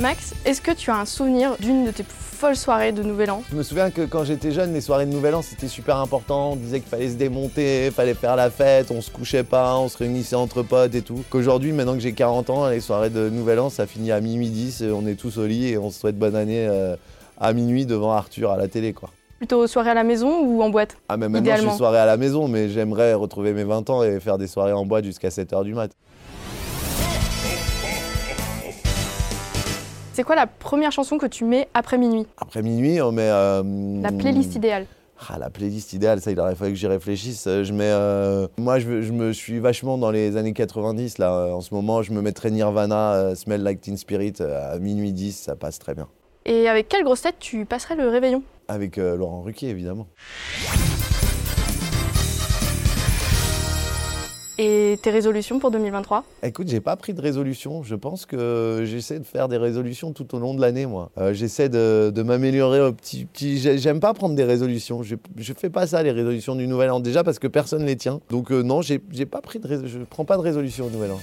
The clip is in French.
Max, est-ce que tu as un souvenir d'une de tes plus folles soirées de Nouvel An? Je me souviens que quand j'étais jeune, les soirées de Nouvel An, c'était super important. On disait qu'il fallait se démonter, fallait faire la fête, on se couchait pas, on se réunissait entre potes et tout. Qu'aujourd'hui, maintenant que j'ai 40 ans, les soirées de Nouvel An, ça finit à minuit 10, on est tous au lit et on se souhaite bonne année euh, à minuit devant Arthur à la télé, quoi. Plutôt soirée à la maison ou en boîte Ah, mais maintenant, je suis soirée à la maison, mais j'aimerais retrouver mes 20 ans et faire des soirées en boîte jusqu'à 7h du mat'. C'est quoi la première chanson que tu mets après minuit Après minuit, on met. Euh, la playlist idéale. Ah, la playlist idéale, ça, il aurait fallu que j'y réfléchisse. Euh, je mets. Euh, moi, je, je, me suis vachement dans les années 90, là. En ce moment, je me mettrais Nirvana, Smell Like Teen Spirit à minuit 10, ça passe très bien. Et avec quelle grosse tête tu passerais le réveillon? Avec Laurent Ruquier, évidemment. Et tes résolutions pour 2023 Écoute, j'ai pas pris de résolution. Je pense que j'essaie de faire des résolutions tout au long de l'année, moi. Euh, j'essaie de, m'améliorer au petit, petit. J'aime pas prendre des résolutions. Je, je fais pas ça, les résolutions du Nouvel An. Déjà parce que personne les tient. Donc, euh, non, j'ai pas pris de je prends pas de résolution au Nouvel An.